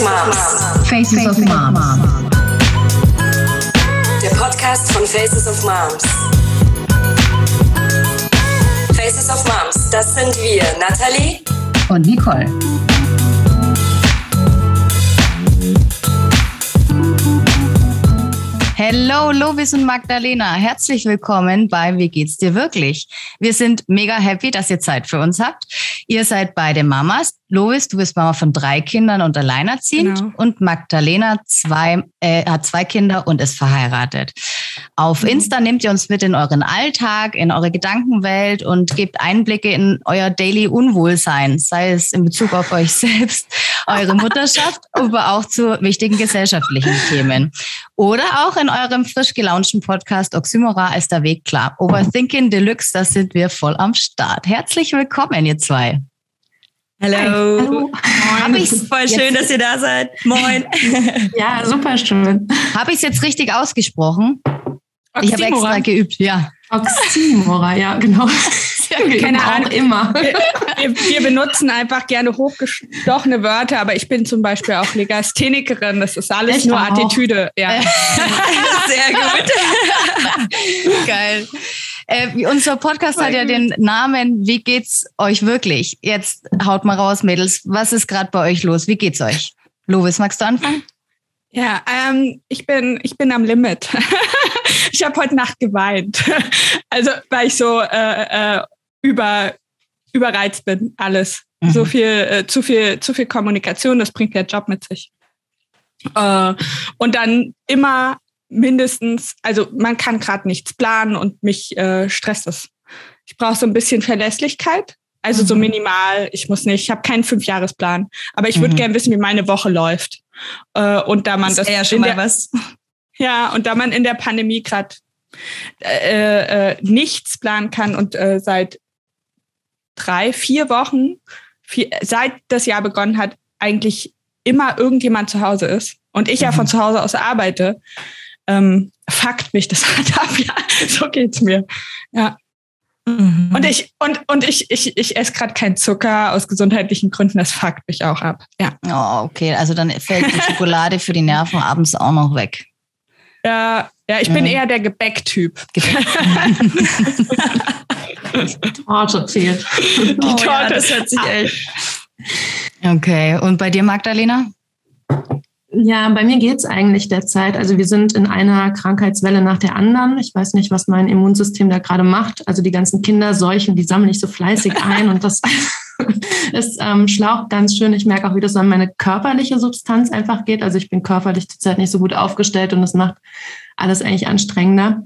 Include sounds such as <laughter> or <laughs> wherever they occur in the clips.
of Moms. Faces of Moms. Der Podcast von Faces of Moms. Faces of Moms, das sind wir, Nathalie Und Nicole. Hello, Lovis und Magdalena. Herzlich willkommen bei Wie geht's dir wirklich? Wir sind mega happy, dass ihr Zeit für uns habt. Ihr seid beide Mamas. Lovis, du bist Mama von drei Kindern und alleinerziehend. Genau. Und Magdalena zwei, äh, hat zwei Kinder und ist verheiratet. Auf Insta nehmt ihr uns mit in euren Alltag, in eure Gedankenwelt und gebt Einblicke in euer Daily Unwohlsein, sei es in Bezug auf euch <laughs> selbst, eure Mutterschaft, aber auch zu wichtigen gesellschaftlichen Themen. Oder auch in eurem frisch gelaunchten Podcast Oxymora ist der Weg klar. Overthinking Deluxe, da sind wir voll am Start. Herzlich willkommen, ihr zwei. Hallo. Hallo. Hab ich's Voll schön, jetzt- dass ihr da seid. Moin. <laughs> Ja, super schön. Habe ich es jetzt richtig ausgesprochen? Ich habe extra geübt, ja. Oxymora, ja, genau. Keine Ahnung. immer. Wir, wir benutzen einfach gerne hochgestochene Wörter, aber ich bin zum Beispiel auch Legasthenikerin. Das ist alles Ich nur auch. Attitüde. Ja. <laughs> Sehr gut. Geil. Äh, unser Podcast hat ja den Namen Wie geht's euch wirklich? Jetzt haut mal raus, Mädels. Was ist gerade bei euch los? Wie geht's euch? Lovis, magst du anfangen? Ja, ähm, ich bin ich bin am Limit. <laughs> ich habe heute Nacht geweint, also weil ich so äh, äh, über überreizt bin. Alles Mhm. so viel äh, zu viel zu viel Kommunikation. Das bringt der Job mit sich. Äh, und dann immer mindestens, also man kann gerade nichts planen und mich äh, stresst es. Ich brauche so ein bisschen Verlässlichkeit. Also so Mhm. minimal, ich muss nicht, ich habe keinen Fünfjahresplan, aber ich würde Mhm. gerne wissen, wie meine Woche läuft. Äh, und da man Das das, eher schon in mal der, was. ja, und da man in der Pandemie gerade äh, äh, nichts planen kann und äh, seit drei, vier Wochen, vier, seit das Jahr begonnen hat, eigentlich immer irgendjemand zu Hause ist und ich ja Mhm. von zu Hause aus arbeite, ähm, fuckt mich das <laughs> halt ab. Ja, so geht's mir. Ja. Mhm. Und ich, und, und ich, ich, ich esse gerade keinen Zucker aus gesundheitlichen Gründen, das fuckt mich auch ab. Ja. Oh, okay. Also dann fällt die Schokolade für die Nerven abends auch noch weg. Ja, ja, ich bin Mhm. eher der Gebäcktyp. <laughs> <laughs> Torte fehlt. Die oh, ja, Torte. das hört sich echt. Okay. Und bei dir, Magdalena? Ja, bei mir geht's eigentlich derzeit. Also wir sind in einer Krankheitswelle nach der anderen. Ich weiß nicht, was mein Immunsystem da gerade macht. Also die ganzen Kinderseuchen, die sammle ich so fleißig ein und das <laughs> ist ähm, schlaucht ganz schön. Ich merke auch, wie das an meine körperliche Substanz einfach geht. Also ich bin körperlich zurzeit nicht so gut aufgestellt und das macht alles eigentlich anstrengender.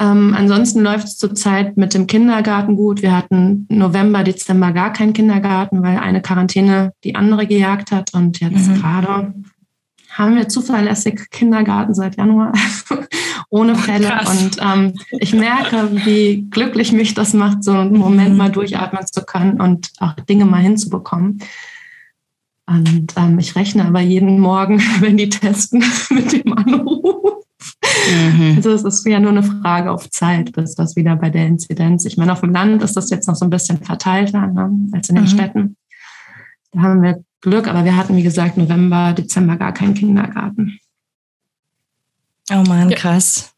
Ähm, ansonsten läuft es zurzeit mit dem Kindergarten gut. Wir hatten November, Dezember gar keinen Kindergarten, weil eine Quarantäne die andere gejagt hat. Und jetzt Mhm. gerade haben wir zuverlässig Kindergarten seit Januar <laughs> ohne Fälle. krass. Und ähm, ich merke, wie glücklich mich das macht, so einen Moment Mhm. mal durchatmen zu können und auch Dinge mal hinzubekommen. Und ähm, ich rechne aber jeden Morgen, <laughs> wenn die testen, <laughs> mit dem Anruf. Mhm. Also es ist ja nur eine Frage auf Zeit, bis das wieder bei der Inzidenz. Ich meine, auf dem Land ist das jetzt noch so ein bisschen verteilter ne, als in den Mhm. Städten. Da haben wir Glück, aber wir hatten, wie gesagt, November, Dezember gar keinen Kindergarten. Oh Mann, krass.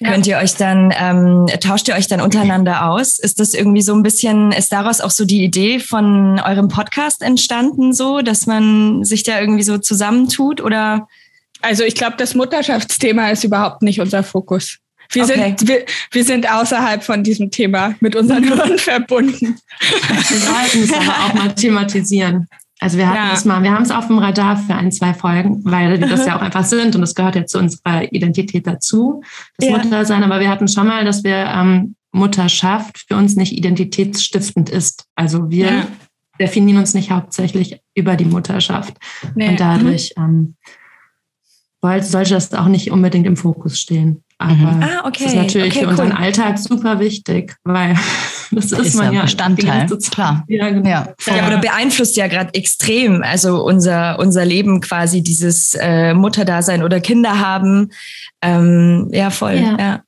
Ja. Könnt ihr euch dann, ähm, tauscht ihr euch dann untereinander aus? Ist das irgendwie so ein bisschen, ist daraus auch so die Idee von eurem Podcast entstanden, so, dass man sich da irgendwie so zusammentut oder? Also ich glaube, das Mutterschaftsthema ist überhaupt nicht unser Fokus. Wir, Okay. sind, wir, wir sind außerhalb von diesem Thema mit unseren <laughs> Hirn verbunden. Wir sollten es aber auch mal thematisieren. Also wir hatten Ja. es mal, wir haben es auf dem Radar für ein, zwei Folgen, weil wir das ja auch <laughs> einfach sind und das gehört ja zu unserer Identität dazu, das Ja. Muttersein. Aber wir hatten schon mal, dass wir ähm, Mutterschaft für uns nicht identitätsstiftend ist. Also wir Ja. definieren uns nicht hauptsächlich über die Mutterschaft. Nee. Und dadurch ähm, wollte- sollte das auch nicht unbedingt im Fokus stehen. Aber Mhm. Ah, okay. es ist natürlich okay, für unseren cool. Alltag super wichtig, weil <laughs> das ist, Ist man ja Bestandteil, klar. Ja, genau. Ja. Ja, oder beeinflusst ja gerade extrem, also unser, unser Leben quasi, dieses äh, Mutterdasein oder Kinder haben. Ähm, ja, voll. Ja. Ja.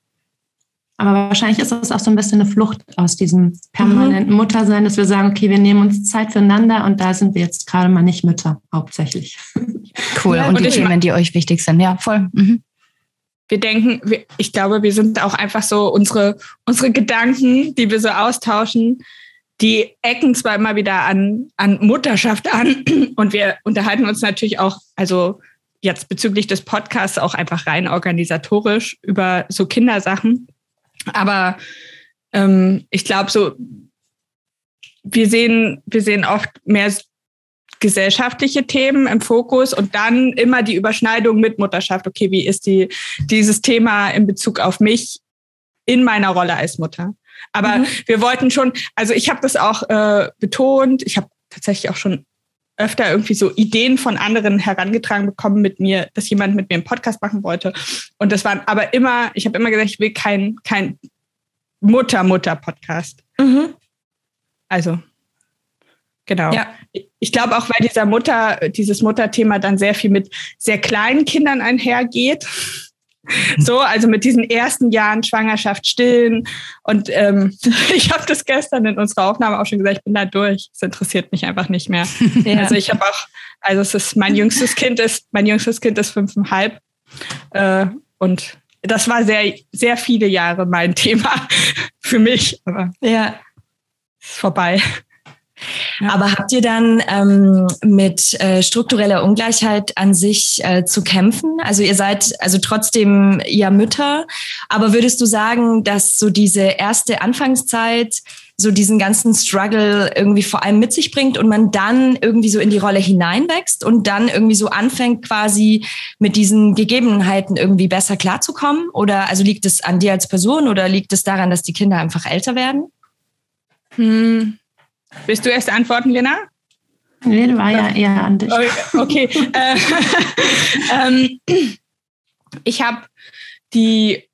Aber wahrscheinlich ist das auch so ein bisschen eine Flucht aus diesem permanenten mhm. Muttersein, dass wir sagen, okay, wir nehmen uns Zeit füreinander und da sind wir jetzt gerade mal nicht Mütter, hauptsächlich. <laughs> Cool. Ja, und, und die Themen, die euch wichtig sind. Ja, voll. Mhm. Wir denken, ich glaube, wir sind auch einfach so unsere, unsere Gedanken, die wir so austauschen, die ecken zwar immer wieder an, an Mutterschaft an <clears throat> und wir unterhalten uns natürlich auch, also jetzt bezüglich des Podcasts auch einfach rein organisatorisch über so Kindersachen. Aber ähm, ich glaube, so wir sehen, wir sehen oft mehr gesellschaftliche Themen im Fokus und dann immer die Überschneidung mit Mutterschaft. Okay, wie ist die, dieses Thema in Bezug auf mich in meiner Rolle als Mutter? Aber mhm. wir wollten schon, also ich habe das auch äh, betont, ich habe tatsächlich auch schon öfter irgendwie so Ideen von anderen herangetragen bekommen mit mir, dass jemand mit mir einen Podcast machen wollte. Und das waren aber immer, ich habe immer gesagt, ich will kein, kein Mutter-Mutter-Podcast. Mhm. Also, genau. Ja. Ich glaube auch, weil dieser Mutter, dieses Mutterthema dann sehr viel mit sehr kleinen Kindern einhergeht. So, also mit diesen ersten Jahren Schwangerschaft stillen. Und ähm, <laughs> ich habe das gestern in unserer Aufnahme auch schon gesagt, ich bin da durch. Es interessiert mich einfach nicht mehr. <laughs> Ja. Also ich habe auch, also es ist mein jüngstes Kind ist, mein jüngstes Kind ist fünfeinhalb. Äh, und das war sehr, sehr viele Jahre mein Thema <laughs> für mich. Aber ja, ist vorbei. Aber habt ihr dann ähm, mit äh, struktureller Ungleichheit an sich äh, zu kämpfen? Also ihr seid also trotzdem ja Mütter, aber würdest du sagen, dass so diese erste Anfangszeit so diesen ganzen Struggle irgendwie vor allem mit sich bringt und man dann irgendwie so in die Rolle hineinwächst und dann irgendwie so anfängt quasi mit diesen Gegebenheiten irgendwie besser klarzukommen? Oder also liegt es an dir als Person oder liegt es daran, dass die Kinder einfach älter werden? Hm. Willst du erst antworten, Lena? Nee, war ja eher an dich. Okay. <laughs> Äh, ähm, ich habe die,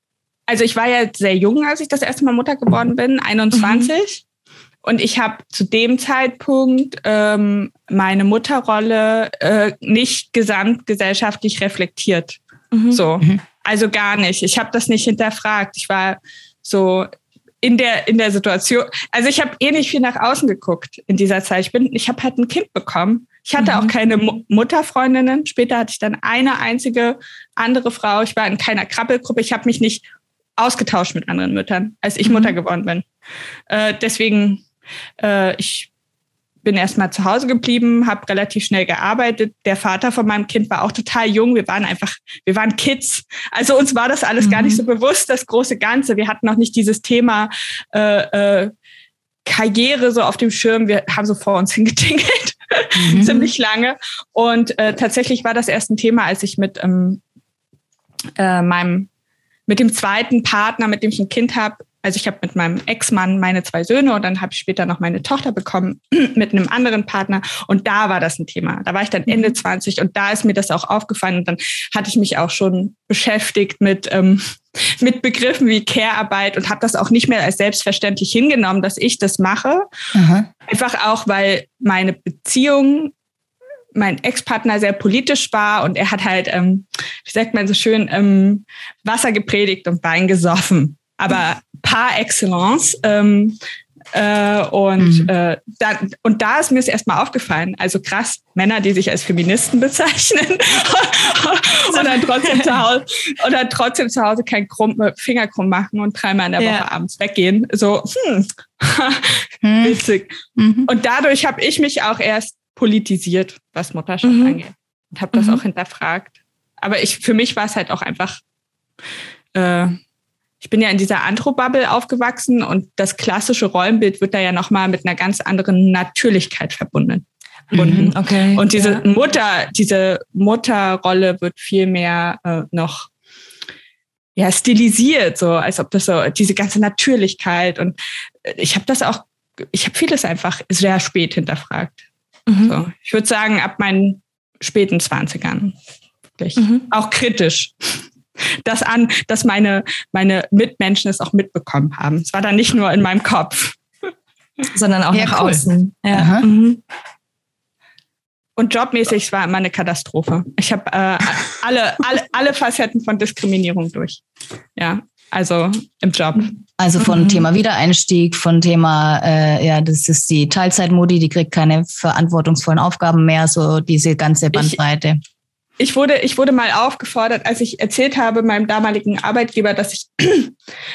also ich war ja sehr jung, als ich das erste Mal Mutter geworden bin, 21. Mhm. Und ich habe zu dem Zeitpunkt ähm, meine Mutterrolle äh, nicht gesamtgesellschaftlich reflektiert. Mhm. So. Mhm. Also gar nicht. Ich habe das nicht hinterfragt. Ich war so, in der in der Situation. Also ich habe eh nicht viel nach außen geguckt in dieser Zeit. Ich bin, ich habe halt ein Kind bekommen. Ich hatte mhm. auch keine Mu Mutterfreundinnen. Später hatte ich dann eine einzige andere Frau. Ich war in keiner Krabbelgruppe. Ich habe mich nicht ausgetauscht mit anderen Müttern, als ich mhm. Mutter geworden bin. Äh, deswegen, äh, ich bin erstmal zu Hause geblieben, habe relativ schnell gearbeitet. Der Vater von meinem Kind war auch total jung. Wir waren einfach, wir waren Kids. Also uns war das alles mhm. gar nicht so mhm. bewusst, das große Ganze. Wir hatten noch nicht dieses Thema äh, äh, Karriere so auf dem Schirm. Wir haben so vor uns <laughs> hingetingelt, mhm. ziemlich lange. Und äh, tatsächlich war das erst ein Thema, als ich mit ähm, äh, meinem mit dem zweiten Partner, mit dem ich ein Kind habe, also ich habe mit meinem Ex-Mann meine zwei Söhne und dann habe ich später noch meine Tochter bekommen <clears throat> mit einem anderen Partner und da war das ein Thema. Da war ich dann Ende 20 mhm. und da ist mir das auch aufgefallen und dann hatte ich mich auch schon beschäftigt mit ähm, <laughs> mit Begriffen wie Care-Arbeit und habe das auch nicht mehr als selbstverständlich hingenommen, dass ich das mache. Aha. Einfach auch, weil meine Beziehung mein Ex-Partner sehr politisch war und er hat halt, ähm, wie sagt man so schön, ähm, Wasser gepredigt und Wein gesoffen aber <laughs> par excellence. Ähm, äh, und, mhm. äh, da, und da ist mir es erstmal aufgefallen. Also krass, Männer, die sich als Feministen <laughs> bezeichnen <laughs> und, dann trotzdem zu Hause, dann trotzdem zu Hause kein krumm, Finger krumm machen und dreimal in der Woche ja. abends weggehen. So, hm, <laughs> hm. witzig. Mhm. Und dadurch habe ich mich auch erst politisiert, was Mutterschaft mhm. angeht. Und habe das mhm. auch hinterfragt. Aber ich, für mich war es halt auch einfach äh, ich bin ja in dieser Andro-Bubble aufgewachsen und das klassische Rollenbild wird da ja nochmal mit einer ganz anderen Natürlichkeit verbunden. Mhm, okay. Und diese ja. Mutter, diese Mutterrolle wird viel mehr äh, noch ja, stilisiert, so als ob das so diese ganze Natürlichkeit und äh, ich habe das auch, ich habe vieles einfach sehr spät hinterfragt. Mhm. So, ich würde sagen, ab meinen späten Zwanzigern. Wirklich. Mhm. Auch kritisch das an, dass meine, meine Mitmenschen es auch mitbekommen haben. Es war dann nicht nur in meinem Kopf. Sondern auch ja, nach cool. außen. Ja. Mhm. Und jobmäßig war immer eine Katastrophe. Ich habe äh, alle, alle, alle Facetten von Diskriminierung durch. Ja. Also im Job. Also von Mhm. Thema Wiedereinstieg, von Thema, äh, ja, das ist die Teilzeitmodi, die kriegt keine verantwortungsvollen Aufgaben mehr, so diese ganze Bandbreite. Ich wurde, ich wurde mal aufgefordert, als ich erzählt habe meinem damaligen Arbeitgeber, dass ich <clears throat>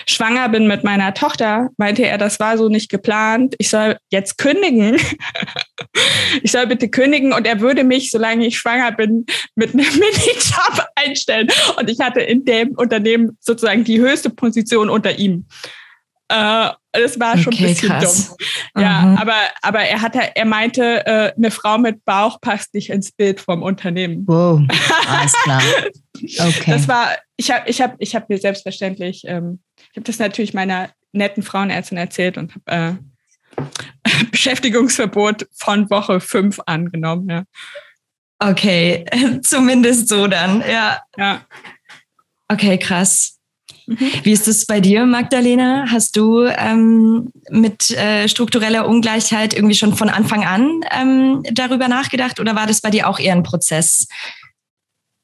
schwanger bin mit meiner Tochter, meinte er, das war so nicht geplant. Ich soll jetzt kündigen. <laughs> ich soll bitte kündigen und er würde mich, solange ich schwanger bin, mit einem <laughs> Minijob einstellen. Und ich hatte in dem Unternehmen sozusagen die höchste Position unter ihm. Äh, das war schon Okay, ein bisschen krass. dumm. Ja, Mhm. aber, aber er hatte, er meinte, äh, eine Frau mit Bauch passt nicht ins Bild vom Unternehmen. Wow, <laughs> alles klar. Okay. Das war, ich habe ich hab, ich hab mir selbstverständlich, ähm, ich habe das natürlich meiner netten Frauenärztin erzählt und habe äh, <laughs> Beschäftigungsverbot von Woche fünf angenommen. Ja. Okay, <laughs> zumindest so dann, ja. ja. Okay, krass. Mhm. Wie ist es bei dir, Magdalena? Hast du ähm, mit äh, struktureller Ungleichheit irgendwie schon von Anfang an ähm, darüber nachgedacht oder war das bei dir auch eher ein Prozess?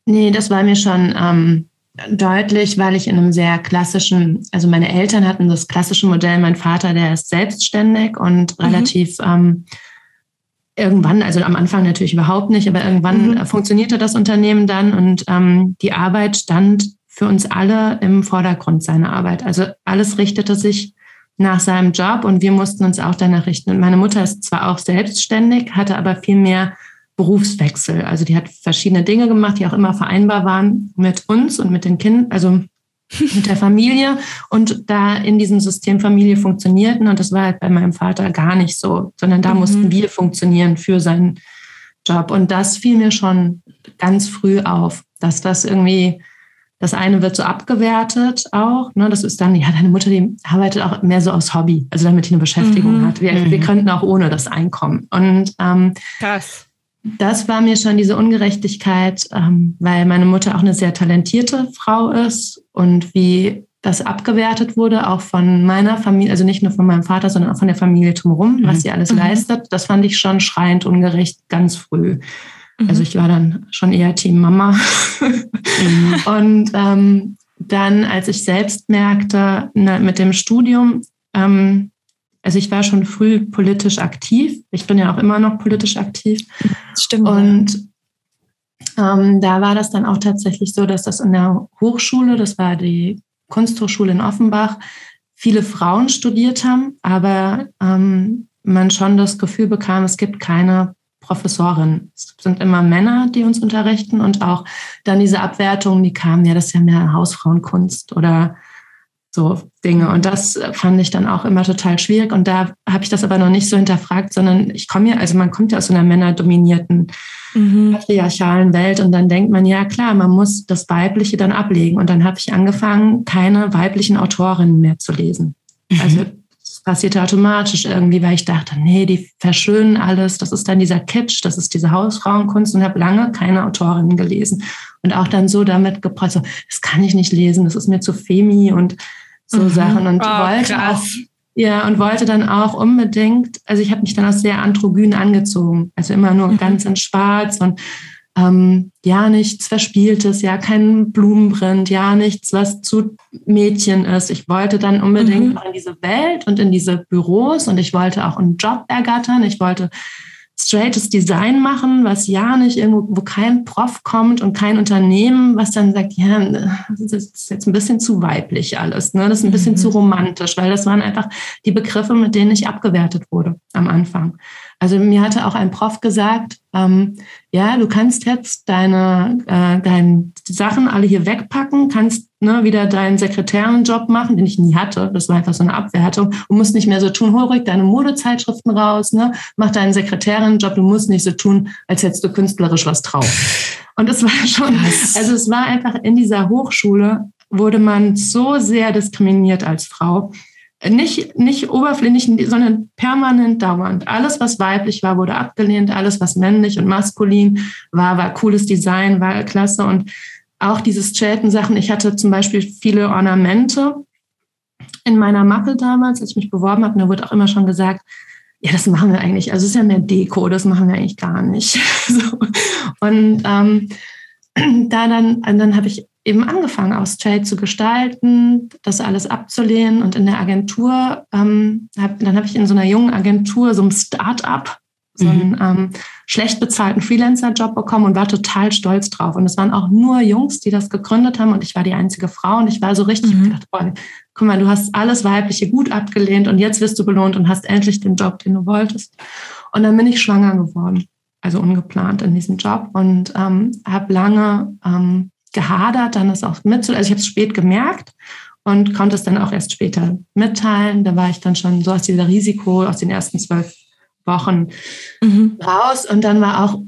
Nee, das war mir schon ähm, deutlich, weil ich in einem sehr klassischen, also meine Eltern hatten das klassische Modell, mein Vater, der ist selbstständig und Mhm. relativ ähm, irgendwann, also am Anfang natürlich überhaupt nicht, aber irgendwann Mhm. funktionierte das Unternehmen dann und ähm, die Arbeit stand für uns alle im Vordergrund seiner Arbeit. Also alles richtete sich nach seinem Job und wir mussten uns auch danach richten. Und meine Mutter ist zwar auch selbstständig, hatte aber viel mehr Berufswechsel. Also die hat verschiedene Dinge gemacht, die auch immer vereinbar waren mit uns und mit den Kindern, also mit der Familie und da in diesem System Familie funktionierten. Und das war halt bei meinem Vater gar nicht so, sondern da Mhm. mussten wir funktionieren für seinen Job. Und das fiel mir schon ganz früh auf, dass das irgendwie, das eine wird so abgewertet auch. Ne? Das ist dann, ja, deine Mutter, die arbeitet auch mehr so aus Hobby, also damit die eine Beschäftigung Mhm. hat. Wir, Mhm. wir könnten auch ohne das Einkommen. Und ähm, Krass. das war mir schon diese Ungerechtigkeit, ähm, weil meine Mutter auch eine sehr talentierte Frau ist und wie das abgewertet wurde, auch von meiner Familie, also nicht nur von meinem Vater, sondern auch von der Familie drumherum, Mhm. was sie alles Mhm. leistet. Das fand ich schon schreiend ungerecht ganz früh. Mhm. Also ich war dann schon eher Team Mama. Mhm. <laughs> Und ähm, dann, als ich selbst merkte, na, mit dem Studium, ähm, also ich war schon früh politisch aktiv. Ich bin ja auch immer noch politisch aktiv. Das stimmt. Und ähm, da war das dann auch tatsächlich so, dass das in der Hochschule, das war die Kunsthochschule in Offenbach, viele Frauen studiert haben, aber ähm, man schon das Gefühl bekam, es gibt keine Professorin. Es sind immer Männer, die uns unterrichten und auch dann diese Abwertungen, die kamen, ja, das ist ja mehr Hausfrauenkunst oder so Dinge. Und das fand ich dann auch immer total schwierig. Und da habe ich das aber noch nicht so hinterfragt, sondern ich komme ja, also man kommt ja aus so einer männerdominierten Mhm. patriarchalen Welt und dann denkt man, ja klar, man muss das Weibliche dann ablegen. Und dann habe ich angefangen, keine weiblichen Autorinnen mehr zu lesen. Also das passierte automatisch irgendwie, weil ich dachte, nee, die verschönen alles, das ist dann dieser Kitsch, das ist diese Hausfrauenkunst und habe lange keine Autorinnen gelesen. Und auch dann so damit geprotzt, so, das kann ich nicht lesen, das ist mir zu femi und so Mhm. Sachen. Und Oh, wollte auch ja, und wollte dann auch unbedingt, also ich habe mich dann auch sehr androgyn angezogen, also immer nur Mhm. ganz in Schwarz und ähm, ja, nichts Verspieltes, ja, kein Blumenprint, ja, nichts, was zu Mädchen ist. Ich wollte dann unbedingt Mhm. in diese Welt und in diese Büros und ich wollte auch einen Job ergattern. Ich wollte straightes Design machen, was ja nicht irgendwo, wo kein Prof kommt und kein Unternehmen, was dann sagt, ja, das ist jetzt ein bisschen zu weiblich alles, ne? Das ist ein bisschen Mhm. zu romantisch, weil das waren einfach die Begriffe, mit denen ich abgewertet wurde am Anfang. Also mir hatte auch ein Prof gesagt, ähm, ja, du kannst jetzt deine, äh, deine Sachen alle hier wegpacken, kannst ne, wieder deinen Sekretärenjob machen, den ich nie hatte. Das war einfach so eine Abwertung. Du musst nicht mehr so tun, hol ruhig deine Modezeitschriften raus, ne, mach deinen Sekretärinnenjob, du musst nicht so tun, als hättest du künstlerisch was drauf. Und es war schon, also es war einfach in dieser Hochschule wurde man so sehr diskriminiert als Frau. Nicht, nicht oberflächlich, sondern permanent dauernd. Alles, was weiblich war, wurde abgelehnt. Alles, was männlich und maskulin war, war cooles Design, war klasse. Und auch diese Chelten-Sachen. Ich hatte zum Beispiel viele Ornamente in meiner Mappe damals, als ich mich beworben habe. Und da wurde auch immer schon gesagt, ja, das machen wir eigentlich. Also es ist ja mehr Deko, das machen wir eigentlich gar nicht. <laughs> so. Und ähm, <clears throat> da dann, dann habe ich eben angefangen, aus Trade zu gestalten, das alles abzulehnen und in der Agentur, ähm, hab, dann habe ich in so einer jungen Agentur, so einem Start-up, so einen mhm. ähm, schlecht bezahlten Freelancer-Job bekommen und war total stolz drauf. Und es waren auch nur Jungs, die das gegründet haben und ich war die einzige Frau und ich war so richtig mhm. gedacht, boah, guck mal, du hast alles Weibliche gut abgelehnt und jetzt wirst du belohnt und hast endlich den Job, den du wolltest. Und dann bin ich schwanger geworden, also ungeplant in diesem Job und ähm, habe lange ähm, gehadert, dann ist auch mit, also ich habe es spät gemerkt und konnte es dann auch erst später mitteilen. Da war ich dann schon so aus dieser Risiko, aus den ersten zwölf Wochen mhm. raus. Und dann war auch,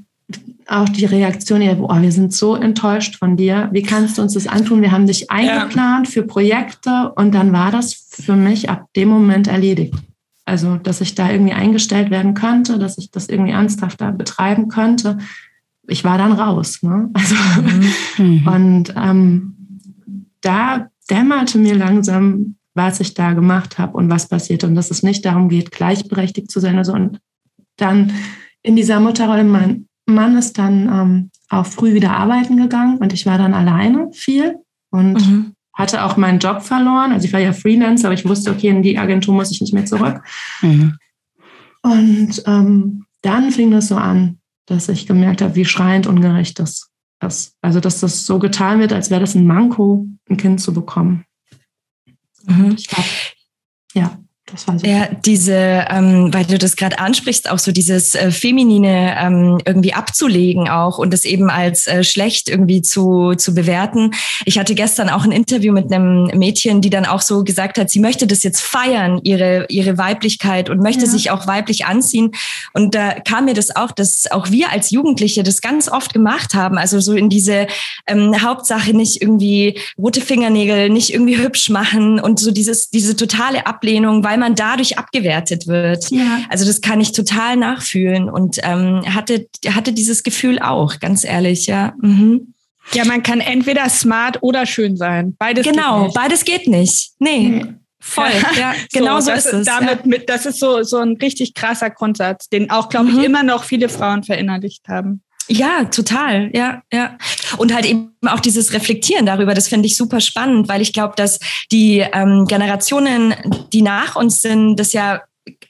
auch die Reaktion, ja, boah, wir sind so enttäuscht von dir. Wie kannst du uns das antun? Wir haben dich eingeplant ja. für Projekte und dann war das für mich ab dem Moment erledigt. Also, dass ich da irgendwie eingestellt werden könnte, dass ich das irgendwie ernsthafter betreiben könnte. Ich war dann raus. Ne? <laughs> Also, mhm. und ähm, da dämmerte mir langsam, was ich da gemacht habe und was passiert und dass es nicht darum geht, gleichberechtigt zu sein. Also und dann in dieser Mutterrolle, mein Mann ist dann ähm, auch früh wieder arbeiten gegangen und ich war dann alleine viel und mhm. hatte auch meinen Job verloren. Also ich war ja Freelancer, aber ich wusste, okay, in die Agentur muss ich nicht mehr zurück. Mhm. Und ähm, dann fing das so an, dass ich gemerkt habe, wie schreiend ungerecht das ist. Also dass das so getan wird, als wäre das ein Manko, ein Kind zu bekommen. Mhm. Ich glaube, ja. Ja, diese, ähm, weil du das gerade ansprichst, auch so dieses äh, Feminine ähm, irgendwie abzulegen auch und das eben als äh, schlecht irgendwie zu, zu bewerten. Ich hatte gestern auch ein Interview mit einem Mädchen, die dann auch so gesagt hat, sie möchte das jetzt feiern, ihre, ihre Weiblichkeit und möchte ja. sich auch weiblich anziehen. Und da kam mir das auch, dass auch wir als Jugendliche das ganz oft gemacht haben. Also so in diese ähm, Hauptsache nicht irgendwie rote Fingernägel, nicht irgendwie hübsch machen und so dieses, diese totale Ablehnung, weil man dadurch abgewertet wird. Ja. Also das kann ich total nachfühlen und ähm, hatte, hatte dieses Gefühl auch, ganz ehrlich, ja. Mhm. Ja, man kann entweder smart oder schön sein. Beides genau, geht beides geht nicht. Nee. nee. Voll, ja, <laughs> genau so, so ist es. Damit ja. mit, das ist so, so ein richtig krasser Grundsatz, den auch, glaube ich, mhm. immer noch viele Frauen verinnerlicht haben. Ja, total, ja, ja. Und halt eben auch dieses Reflektieren darüber, das finde ich super spannend, weil ich glaube, dass die ähm, Generationen, die nach uns sind, das ja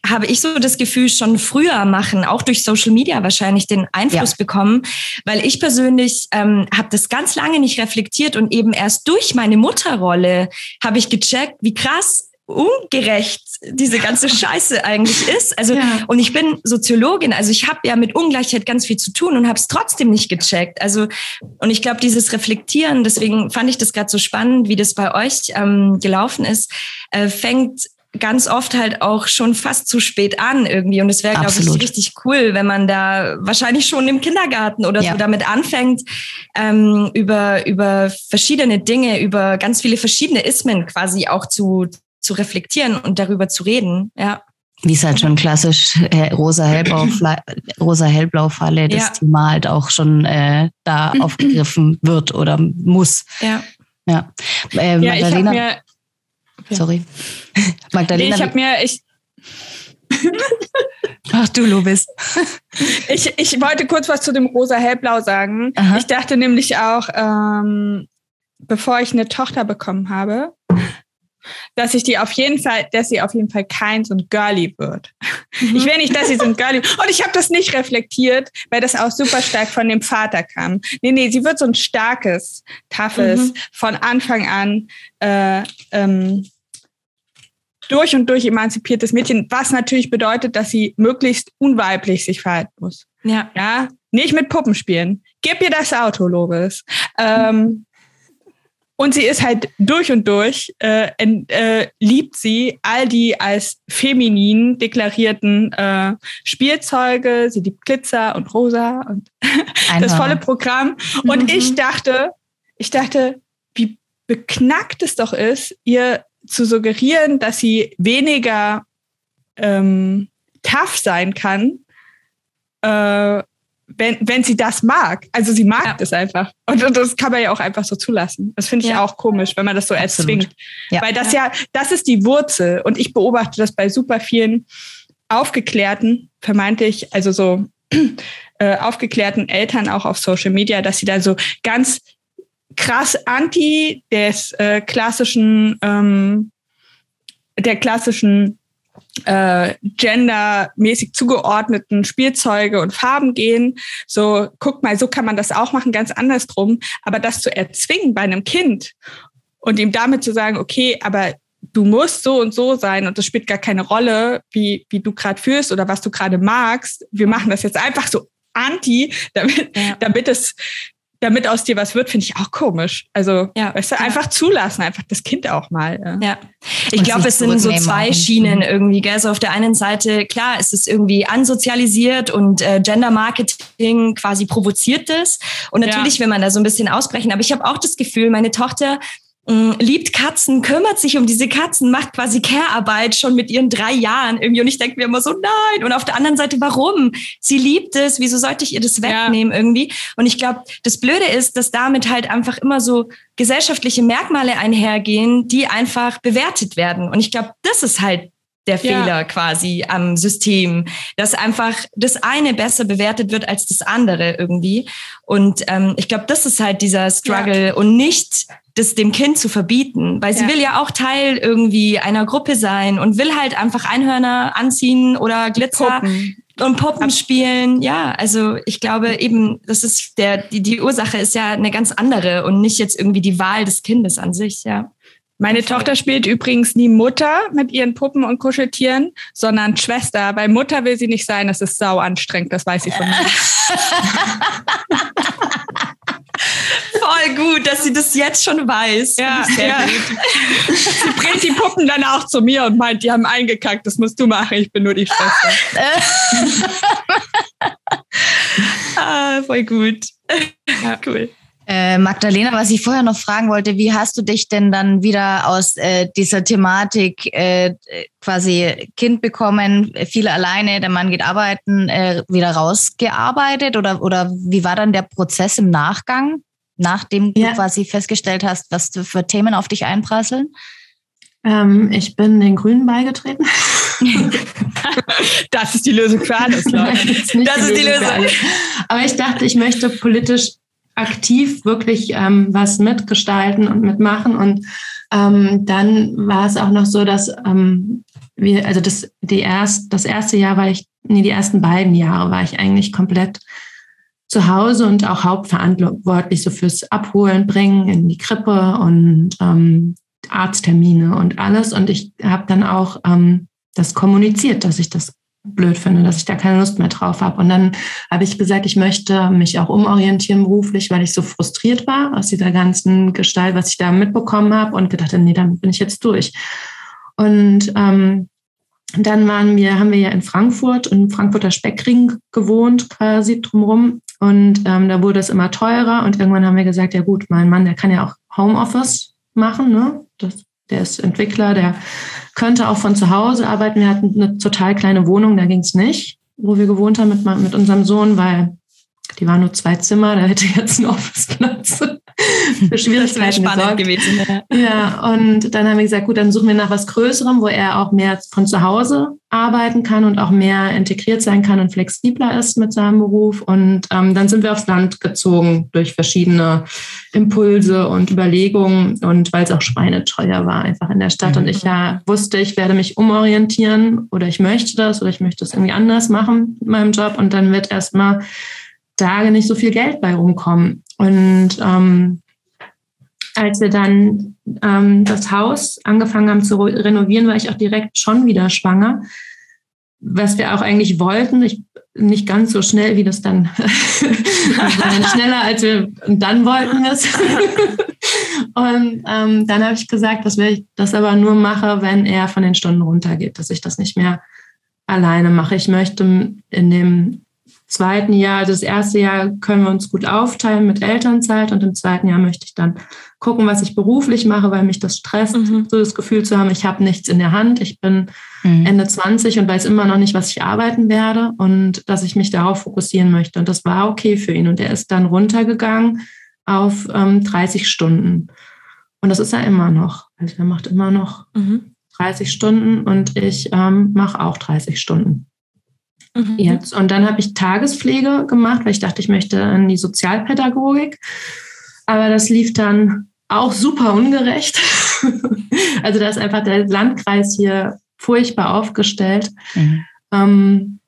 habe ich so das Gefühl, schon früher machen, auch durch Social Media wahrscheinlich den Einfluss ja. bekommen, weil ich persönlich ähm, habe das ganz lange nicht reflektiert und eben erst durch meine Mutterrolle habe ich gecheckt, wie krass ungerecht diese ganze Scheiße eigentlich ist. Also ja. und ich bin Soziologin, also ich habe ja mit Ungleichheit ganz viel zu tun und habe es trotzdem nicht gecheckt. Also und ich glaube dieses Reflektieren, deswegen fand ich das gerade so spannend, wie das bei euch ähm, gelaufen ist, äh, fängt ganz oft halt auch schon fast zu spät an irgendwie. Und es wäre, glaube ich, richtig cool, wenn man da wahrscheinlich schon im Kindergarten oder ja. so damit anfängt, ähm, über, über verschiedene Dinge, über ganz viele verschiedene Ismen quasi auch zu, zu reflektieren und darüber zu reden. Ja. Wie es halt schon klassisch äh, rosa-hellblau rosa hellblau Falle, das ja. Thema halt auch schon äh, da aufgegriffen wird oder muss. Ja. Ja, äh, ja ich habe mir. Sorry. <laughs> Magdalena. Nee, ich habe mir. Ich, <laughs> Ach du, Lobis. <laughs> ich, ich wollte kurz was zu dem rosa-hellblau sagen. Aha. Ich dachte nämlich auch, ähm, bevor ich eine Tochter bekommen habe, dass ich die auf jeden Fall, dass sie auf jeden Fall kein so ein Girlie wird. Mhm. Ich will nicht, dass sie so ein Girlie <laughs> und ich habe das nicht reflektiert, weil das auch super stark von dem Vater kam. Nee, nee, sie wird so ein starkes, toughes, mhm. von Anfang an äh, ähm, durch und durch emanzipiertes Mädchen, was natürlich bedeutet, dass sie möglichst unweiblich sich verhalten muss. Ja. Ja, nicht mit Puppen spielen. Gib ihr das Auto, Loris. Ähm, und sie ist halt durch und durch, äh, äh, liebt sie all die als feminin deklarierten äh, Spielzeuge. Sie liebt Glitzer und Rosa und <laughs> das volle Programm. Und mhm. ich dachte, ich dachte, wie beknackt es doch ist, ihr zu suggerieren, dass sie weniger ähm, tough sein kann, äh, wenn, wenn sie das mag. Also sie mag ja. das einfach. Und, und, das kann man ja auch einfach so zulassen. Das finde ich ja. auch komisch, wenn man das so erzwingt. Ja. Weil das ja. das ist die Wurzel. Und ich beobachte das bei super vielen aufgeklärten, vermeintlich, also so <clears throat> äh, aufgeklärten Eltern auch auf Social Media, dass sie da so ganz krass anti des äh, klassischen, ähm, der klassischen äh, gendermäßig zugeordneten Spielzeuge und Farben gehen. So, guck mal, so kann man das auch machen, ganz andersrum. Aber das zu erzwingen bei einem Kind und ihm damit zu sagen, okay, aber du musst so und so sein und das spielt gar keine Rolle, wie, wie du gerade fühlst oder was du gerade magst. Wir machen das jetzt einfach so anti, damit, ja. damit es damit aus dir was wird, finde ich auch komisch. Also, ja, weißt du, ja. einfach zulassen, einfach das Kind auch mal. Ja, ich glaube, es sind so zwei Schienen irgendwie. Gell? So auf der einen Seite, klar, es ist irgendwie ansozialisiert und äh, Gender Marketing quasi provoziert das. Und natürlich ja. will man da so ein bisschen ausbrechen. Aber ich habe auch das Gefühl, meine Tochter liebt Katzen, kümmert sich um diese Katzen, macht quasi Care-Arbeit schon mit ihren drei Jahren irgendwie. Und ich denke mir immer so, nein. Und auf der anderen Seite, warum? Sie liebt es, wieso sollte ich ihr das wegnehmen ja. irgendwie? Und ich glaube, das Blöde ist, dass damit halt einfach immer so gesellschaftliche Merkmale einhergehen, die einfach bewertet werden. Und ich glaube, das ist halt der Fehler ja. quasi am System, dass einfach das eine besser bewertet wird als das andere irgendwie. Und ähm, ich glaube, das ist halt dieser Struggle ja. und nicht das dem Kind zu verbieten, weil sie ja. will ja auch Teil irgendwie einer Gruppe sein und will halt einfach Einhörner anziehen oder Glitzer Puppen. und Puppen spielen. Ja, also ich glaube eben, das ist der, die, die Ursache ist ja eine ganz andere und nicht jetzt irgendwie die Wahl des Kindes an sich, ja. Meine. Tochter spielt übrigens nie Mutter mit ihren Puppen und Kuscheltieren, sondern Schwester. Weil Mutter will sie nicht sein, das ist sau anstrengend, das weiß sie von mir. <laughs> Voll gut, dass sie das jetzt schon weiß. Ja, ja. sie bringt die Puppen dann auch zu mir und meint, die haben eingekackt, das musst du machen, ich bin nur die Schwester. <laughs> ah, voll gut. Ja. Cool. Äh, Magdalena, was ich vorher noch fragen wollte, wie hast du dich denn dann wieder aus äh, dieser Thematik äh, quasi Kind bekommen, viele alleine, der Mann geht arbeiten, äh, wieder rausgearbeitet oder, oder wie war dann der Prozess im Nachgang, nachdem ja. du quasi festgestellt hast, was für Themen auf dich einprasseln? Ähm, ich bin den Grünen beigetreten. das ist die Lösung für alles, <laughs> Leute. das ist, das ist die Lösung. Aber ich dachte, ich möchte politisch aktiv wirklich ähm, was mitgestalten und mitmachen. Und ähm, dann war es auch noch so, dass ähm, wir, also das, die erst, das erste Jahr war ich, nee, die ersten beiden Jahre war ich eigentlich komplett zu Hause und auch hauptverantwortlich so fürs Abholen, Bringen in die Krippe und ähm, Arzttermine und alles. Und ich habe dann auch ähm, das kommuniziert, dass ich das blöd finde, dass ich da keine Lust mehr drauf habe. Und dann habe ich gesagt, ich möchte mich auch umorientieren beruflich, weil ich so frustriert war aus dieser ganzen Gestalt, was ich da mitbekommen habe und gedacht, nee, dann bin ich jetzt durch. Und ähm, dann waren wir, haben wir ja in Frankfurt, im Frankfurter Speckring gewohnt, quasi drumherum. Und ähm, da wurde es immer teurer. Und irgendwann haben wir gesagt, ja gut, mein Mann, der kann ja auch Homeoffice machen. Ne? Das der ist Entwickler, der könnte auch von zu Hause arbeiten. Wir hatten eine total kleine Wohnung, da ging es nicht, wo wir gewohnt haben mit, mit unserem Sohn, weil die waren nur zwei Zimmer, da hätte jetzt ein Officeplatz <laughs> für Schwierigkeiten spannend gewesen. Ja. ja, und dann haben wir gesagt, gut, dann suchen wir nach was Größerem, wo er auch mehr von zu Hause arbeiten kann und auch mehr integriert sein kann und flexibler ist mit seinem Beruf. Und ähm, dann sind wir aufs Land gezogen durch verschiedene Impulse und Überlegungen und weil es auch schweineteuer war einfach in der Stadt. Mhm. Und ich ja wusste, ich werde mich umorientieren oder ich möchte das oder ich möchte es irgendwie anders machen mit meinem Job. Und dann wird erstmal da nicht so viel Geld bei rumkommen. Und ähm, als wir dann ähm, das Haus angefangen haben zu renovieren, war ich auch direkt schon wieder schwanger. Was wir auch eigentlich wollten, ich, nicht ganz so schnell, wie das dann, <laughs> schneller als wir dann wollten es. <laughs> Und ähm, dann habe ich gesagt, dass ich das aber nur mache, wenn er von den Stunden runtergeht, dass ich das nicht mehr alleine mache. Ich möchte in dem zweiten Jahr, also das erste Jahr können wir uns gut aufteilen mit Elternzeit und im zweiten Jahr möchte ich dann gucken, was ich beruflich mache, weil mich das stresst, mhm. so das Gefühl zu haben, ich habe nichts in der Hand, ich bin mhm. Ende 20 und weiß immer noch nicht, was ich arbeiten werde und dass ich mich darauf fokussieren möchte. Und das war okay für ihn und er ist dann runtergegangen auf ähm, 30 Stunden. Und das ist er immer noch. Also er macht immer noch mhm. 30 Stunden und ich ähm, mache auch 30 Stunden mhm. jetzt. Und dann habe ich Tagespflege gemacht, weil ich dachte, ich möchte in die Sozialpädagogik. Aber das lief dann auch super ungerecht. <laughs> also da ist einfach der Landkreis hier furchtbar aufgestellt. Mhm. Ähm,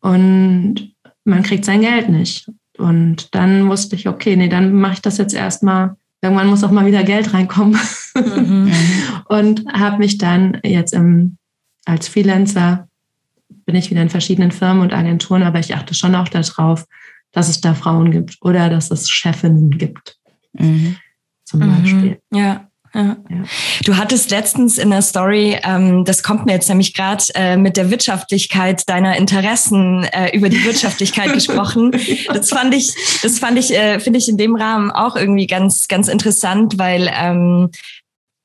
und man kriegt sein Geld nicht. Und dann wusste ich, okay, nee, dann mache ich das jetzt erstmal. Irgendwann muss auch mal wieder Geld reinkommen. Mhm. <laughs> und habe mich dann jetzt im, als Freelancer bin ich wieder in verschiedenen Firmen und Agenturen, aber ich achte schon auch darauf, dass es da Frauen gibt oder dass es Chefinnen gibt. Mhm. Zum Beispiel. Mhm. Ja. Ja. Du hattest letztens in der Story, ähm, das kommt mir jetzt nämlich gerade, äh, mit der Wirtschaftlichkeit deiner Interessen äh, über die Wirtschaftlichkeit <laughs> gesprochen. Das fand ich, das fand ich, äh, finde ich in dem Rahmen auch irgendwie ganz, ganz interessant, weil ähm,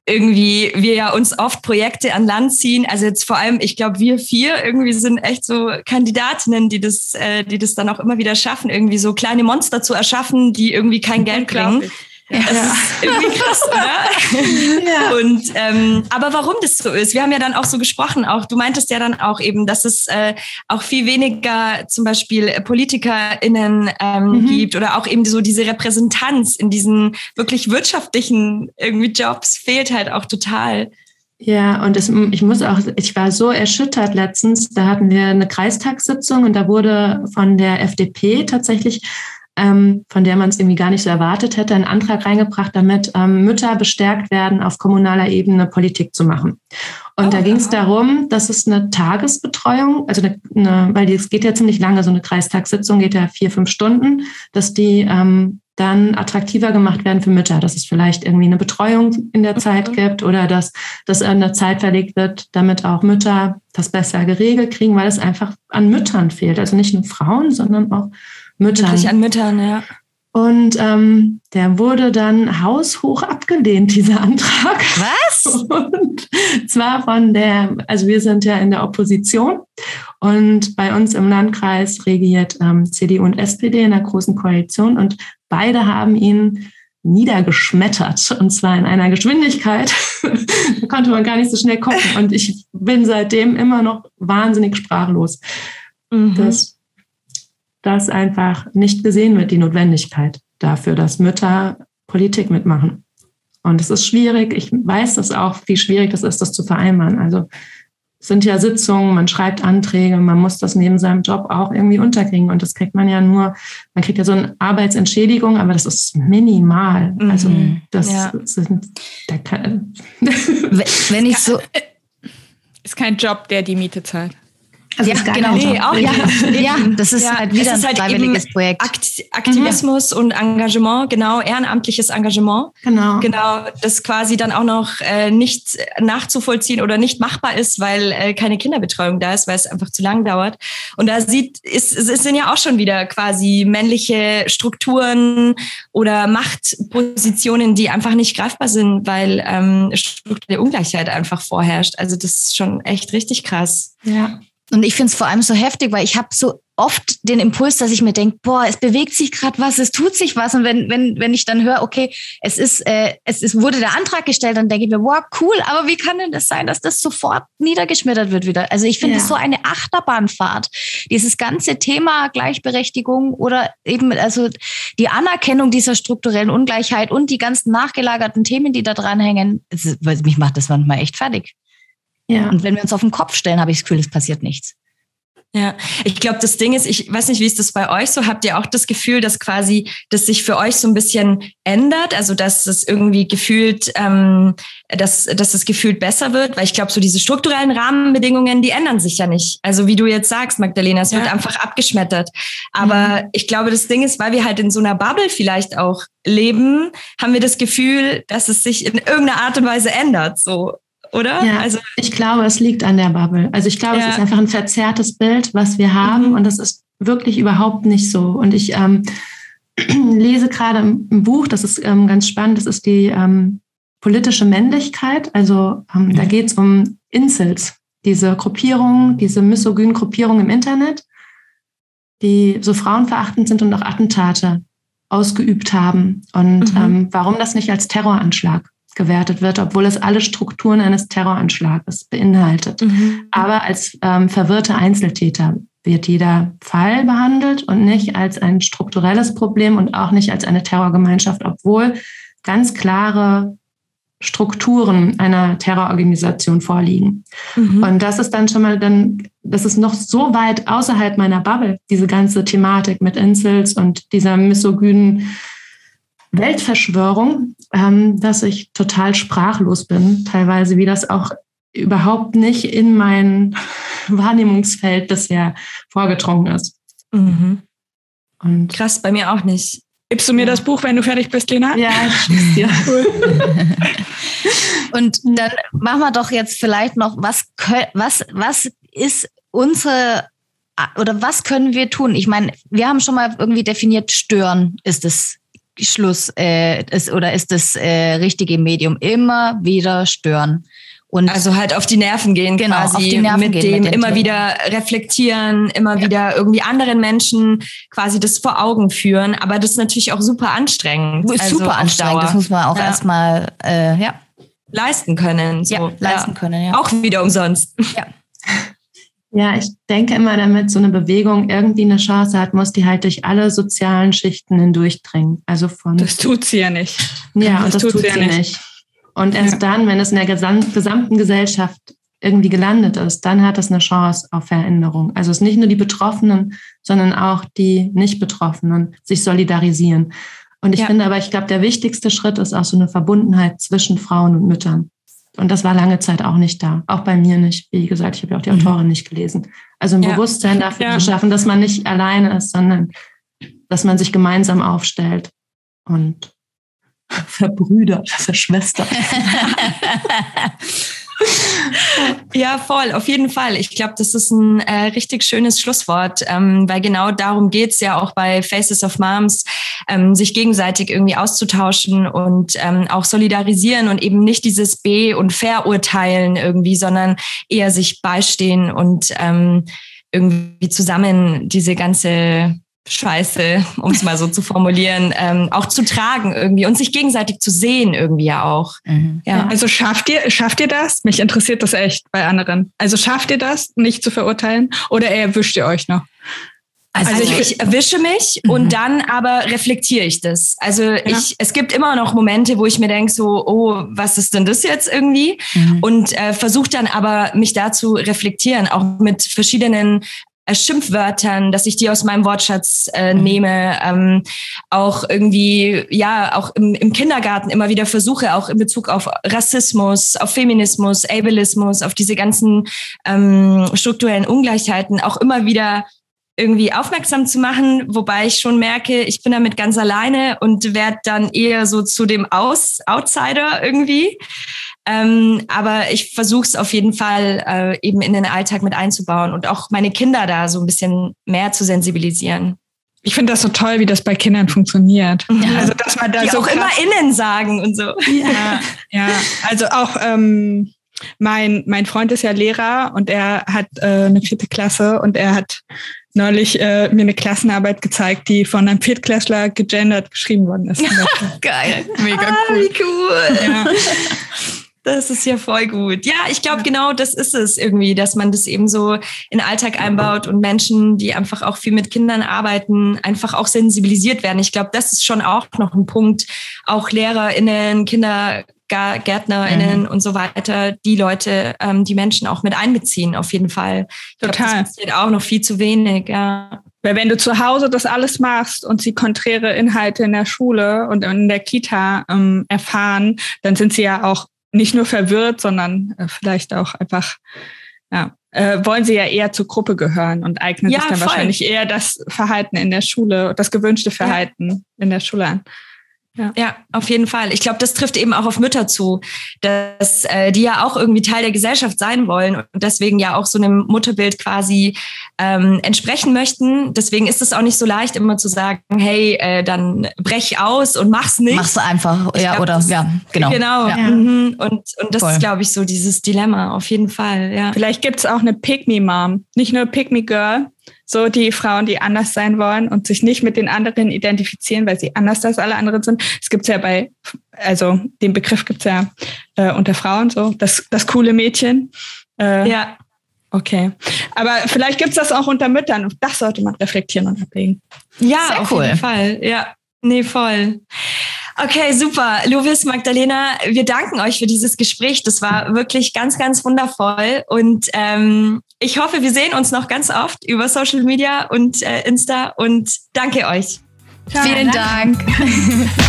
irgendwie wir ja uns oft Projekte an Land ziehen. Also jetzt vor allem, ich glaube, wir vier irgendwie sind echt so Kandidatinnen, die das, äh, die das dann auch immer wieder schaffen, irgendwie so kleine Monster zu erschaffen, die irgendwie kein Geld bringen. Ja, das ist irgendwie krass, oder? <laughs> Ja. Und ähm, aber warum das so ist, wir haben ja dann auch so gesprochen, auch du meintest ja dann auch eben, dass es äh, auch viel weniger zum Beispiel PolitikerInnen ähm, mhm. gibt oder auch eben so diese Repräsentanz in diesen wirklich wirtschaftlichen irgendwie Jobs fehlt halt auch total. Ja, und das, ich muss auch, ich war so erschüttert letztens, da hatten wir eine Kreistagssitzung und da wurde von der FDP tatsächlich ähm, von der man es irgendwie gar nicht so erwartet hätte, einen Antrag reingebracht, damit ähm, Mütter bestärkt werden, auf kommunaler Ebene Politik zu machen. Und oh, da ging es darum, dass es eine Tagesbetreuung, also eine, eine, weil es geht ja ziemlich lange, so eine Kreistagssitzung geht ja vier, fünf Stunden, dass die ähm, dann attraktiver gemacht werden für Mütter, dass es vielleicht irgendwie eine Betreuung in der mhm. Zeit gibt oder dass das in der Zeit verlegt wird, damit auch Mütter das besser geregelt kriegen, weil es einfach an Müttern fehlt. Also nicht nur Frauen, sondern auch Müttern. Wirklich an Müttern, ja. Und ähm, der wurde dann haushoch abgelehnt, <laughs> dieser Antrag. Was? Und zwar von der, also wir sind ja in der Opposition und bei uns im Landkreis regiert ähm, CDU und SPD in der großen Koalition und beide haben ihn niedergeschmettert und zwar in einer Geschwindigkeit, <laughs> da konnte man gar nicht so schnell gucken und ich bin seitdem immer noch wahnsinnig sprachlos. Mhm. Das dass einfach nicht gesehen wird, die Notwendigkeit dafür, dass Mütter Politik mitmachen. Und es ist schwierig. Ich weiß das auch, wie schwierig das ist, das zu vereinbaren. Also es sind ja Sitzungen, man schreibt Anträge, man muss das neben seinem Job auch irgendwie unterkriegen. Und das kriegt man ja nur, man kriegt ja so eine Arbeitsentschädigung, aber das ist minimal. Mhm. Also das ja. sind, da kann, wenn ich so, <laughs> ist kein Job, der die Miete zahlt. Also ja, genau. Nee, auch ja, <laughs> ja, das ist ja, halt wieder ist ein halt freiwilliges Projekt. Akt, Aktivismus mhm. und Engagement, genau, ehrenamtliches Engagement. Genau. Genau, das quasi dann auch noch äh, nicht nachzuvollziehen oder nicht machbar ist, weil äh, keine Kinderbetreuung da ist, weil es einfach zu lang dauert. Und da sieht, ist, es sind ja auch schon wieder quasi männliche Strukturen oder Machtpositionen, die einfach nicht greifbar sind, weil ähm, strukturelle Ungleichheit einfach vorherrscht. Also das ist schon echt richtig krass. Ja. Und ich finde es vor allem so heftig, weil ich habe so oft den Impuls, dass ich mir denke, boah, es bewegt sich gerade was, es tut sich was. Und wenn, wenn, wenn ich dann höre, okay, es ist, äh, es ist, wurde der Antrag gestellt, dann denke ich mir, wow, cool, aber wie kann denn das sein, dass das sofort niedergeschmettert wird wieder? Also ich finde es ja. so eine Achterbahnfahrt. Dieses ganze Thema Gleichberechtigung oder eben also die Anerkennung dieser strukturellen Ungleichheit und die ganzen nachgelagerten Themen, die da dranhängen, mich macht das manchmal echt fertig. Ja. Und wenn wir uns auf den Kopf stellen, habe ich das Gefühl, es passiert nichts. Ja, ich glaube, das Ding ist, ich weiß nicht, wie ist das bei euch so? Habt ihr auch das Gefühl, dass quasi, dass sich für euch so ein bisschen ändert? Also, dass es irgendwie gefühlt, ähm, dass, dass es gefühlt besser wird? Weil ich glaube, so diese strukturellen Rahmenbedingungen, die ändern sich ja nicht. Also, wie du jetzt sagst, Magdalena, es ja. wird einfach abgeschmettert. Aber mhm. ich glaube, das Ding ist, weil wir halt in so einer Bubble vielleicht auch leben, haben wir das Gefühl, dass es sich in irgendeiner Art und Weise ändert. So oder? Ja, also ich glaube, es liegt an der Bubble. Also ich glaube, ja. es ist einfach ein verzerrtes Bild, was wir haben mhm. und das ist wirklich überhaupt nicht so. Und ich ähm, <clears throat> lese gerade ein Buch, das ist ähm, ganz spannend, das ist die ähm, politische Männlichkeit. Also ähm, mhm. da geht es um Incels, diese Gruppierungen, diese misogynen Gruppierungen im Internet, die so frauenverachtend sind und auch Attentate ausgeübt haben. Und mhm. ähm, warum das nicht als Terroranschlag gewertet wird, obwohl es alle Strukturen eines Terroranschlages beinhaltet. Mhm. Aber als ähm, verwirrte Einzeltäter wird jeder Fall behandelt und nicht als ein strukturelles Problem und auch nicht als eine Terrorgemeinschaft, obwohl ganz klare Strukturen einer Terrororganisation vorliegen. Mhm. Und das ist dann schon mal dann, das ist noch so weit außerhalb meiner Bubble, diese ganze Thematik mit Insels und dieser misogynen Weltverschwörung, ähm, dass ich total sprachlos bin, teilweise, wie das auch überhaupt nicht in mein <laughs> Wahrnehmungsfeld bisher vorgedrungen ist. Mhm. Und Krass, bei mir auch nicht. Gibst du mir ja. das Buch, wenn du fertig bist, Lena? Ja, ich dir. <laughs> <laughs> Und dann machen wir doch jetzt vielleicht noch, was, was, was ist unsere oder was können wir tun? Ich meine, wir haben schon mal irgendwie definiert, stören ist es Schluss äh, ist, oder ist das äh, richtige Medium immer wieder stören. Und also halt auf die Nerven gehen genau, quasi, auf die Nerven mit gehen, dem mit immer wieder reflektieren, immer ja. wieder irgendwie anderen Menschen quasi das vor Augen führen. Aber das ist natürlich auch super anstrengend. Ist also super anstrengend, das muss man auch ja. erstmal äh, ja. leisten können. So. Ja, leisten können, ja. Auch wieder umsonst. Ja. <laughs> Ja, ich denke immer, damit so eine Bewegung irgendwie eine Chance hat, muss die halt durch alle sozialen Schichten hindurchdringen. Also von. Das tut sie ja nicht. Ja, das und das tut, tut sie ja nicht. nicht. Und erst ja. dann, wenn es in der gesamten Gesellschaft irgendwie gelandet ist, dann hat es eine Chance auf Veränderung. Also es ist nicht nur die Betroffenen, sondern auch die Nicht-Betroffenen sich solidarisieren. Und ich ja. finde aber, ich glaube, der wichtigste Schritt ist auch so eine Verbundenheit zwischen Frauen und Müttern. Und das war lange Zeit auch nicht da. Auch bei mir nicht. Wie gesagt, ich habe ja auch die mhm. Autorin nicht gelesen. Also ein ja. Bewusstsein dafür ja. zu schaffen, dass man nicht alleine ist, sondern dass man sich gemeinsam aufstellt und <laughs> verbrüdert, verschwestert. <laughs> <laughs> ja, voll, auf jeden Fall. Ich glaube, das ist ein äh, richtig schönes Schlusswort, ähm, weil genau darum geht's ja auch bei Faces of Moms, ähm, sich gegenseitig irgendwie auszutauschen und ähm, auch solidarisieren und eben nicht dieses B- und Verurteilen irgendwie, sondern eher sich beistehen und ähm, irgendwie zusammen diese ganze Scheiße, um es mal so zu formulieren, ähm, auch zu tragen irgendwie und sich gegenseitig zu sehen irgendwie ja auch. Mhm. Ja. Also schafft ihr, schafft ihr das? Mich interessiert das echt bei anderen. Also schafft ihr das, nicht zu verurteilen oder erwischt ihr euch noch? Also, also ich, ich, erwische mich mhm. und dann aber reflektiere ich das. Also ja. ich, es gibt immer noch Momente, wo ich mir denke so, oh, was ist denn das jetzt irgendwie? Mhm. Und äh, versuche dann aber mich da zu reflektieren, auch mit verschiedenen äh, Schimpfwörtern, dass ich die aus meinem Wortschatz äh, mhm. nehme, ähm, auch irgendwie, ja, auch im, im Kindergarten immer wieder versuche, auch in Bezug auf Rassismus, auf Feminismus, Ableismus, auf diese ganzen ähm, strukturellen Ungleichheiten auch immer wieder irgendwie aufmerksam zu machen, wobei ich schon merke, ich bin damit ganz alleine und werde dann eher so zu dem Aus Outsider irgendwie. Ähm, aber ich versuche es auf jeden Fall äh, eben in den Alltag mit einzubauen und auch meine Kinder da so ein bisschen mehr zu sensibilisieren. Ich finde das so toll, wie das bei Kindern funktioniert. Ja. Also dass man da Die so auch immer innen sagen und so. Ja, ja. Also auch ähm, mein mein Freund ist ja Lehrer und er hat äh, eine vierte Klasse und er hat neulich äh, mir eine Klassenarbeit gezeigt, die von einem Viertklässler gegendert geschrieben worden ist. <laughs> Geil, mega ah, cool. Wie cool. Ja. Das ist ja voll gut. Ja, ich glaube, genau das ist es irgendwie, dass man das eben so in den Alltag einbaut und Menschen, die einfach auch viel mit Kindern arbeiten, einfach auch sensibilisiert werden. Ich glaube, das ist schon auch noch ein Punkt. Auch LehrerInnen, KindergärtnerInnen mhm. und so weiter, die Leute, ähm, die Menschen auch mit einbeziehen, auf jeden Fall. Ich Total. Glaub, das passiert auch noch viel zu wenig, ja. Weil wenn du zu Hause das alles machst und sie konträre Inhalte in der Schule und in der Kita ähm, erfahren, dann sind sie ja auch nicht nur verwirrt, sondern äh, vielleicht auch einfach, ja, äh, wollen sie ja eher zur Gruppe gehören und eignen ja, sich dann voll. wahrscheinlich eher das Verhalten in der Schule, das gewünschte Verhalten ja. in der Schule an. Ja. ja, auf jeden Fall. Ich glaube, das trifft eben auch auf Mütter zu, dass äh, die ja auch irgendwie Teil der Gesellschaft sein wollen und deswegen ja auch so einem Mutterbild quasi ähm, entsprechen möchten. Deswegen ist es auch nicht so leicht, immer zu sagen, hey, äh, dann brech aus und mach's nicht. Mach's einfach, ich ja, glaub, oder das, ja, genau. Genau. Ja. Mhm. Und, und das Voll. ist, glaube ich, so dieses Dilemma, auf jeden Fall. Ja. Vielleicht gibt's auch eine Pick-Me-Mom, nicht nur Pick-Me-Girl, so die Frauen, die anders sein wollen und sich nicht mit den anderen identifizieren, weil sie anders als alle anderen sind. Es gibt ja bei, also den Begriff gibt's ja äh, unter Frauen so, das, das coole Mädchen. Äh, ja. Okay. Aber vielleicht gibt es das auch unter Müttern und das sollte man reflektieren und ablegen. Ja, Sehr auf cool. jeden Fall. Ja, nee, voll. Okay, super. Lovis, Magdalena, wir danken euch für dieses Gespräch. Das war wirklich ganz, ganz wundervoll. Und ähm, ich hoffe, wir sehen uns noch ganz oft über Social Media und äh, Insta. Und danke euch. Ciao, Vielen danke. Dank. <laughs>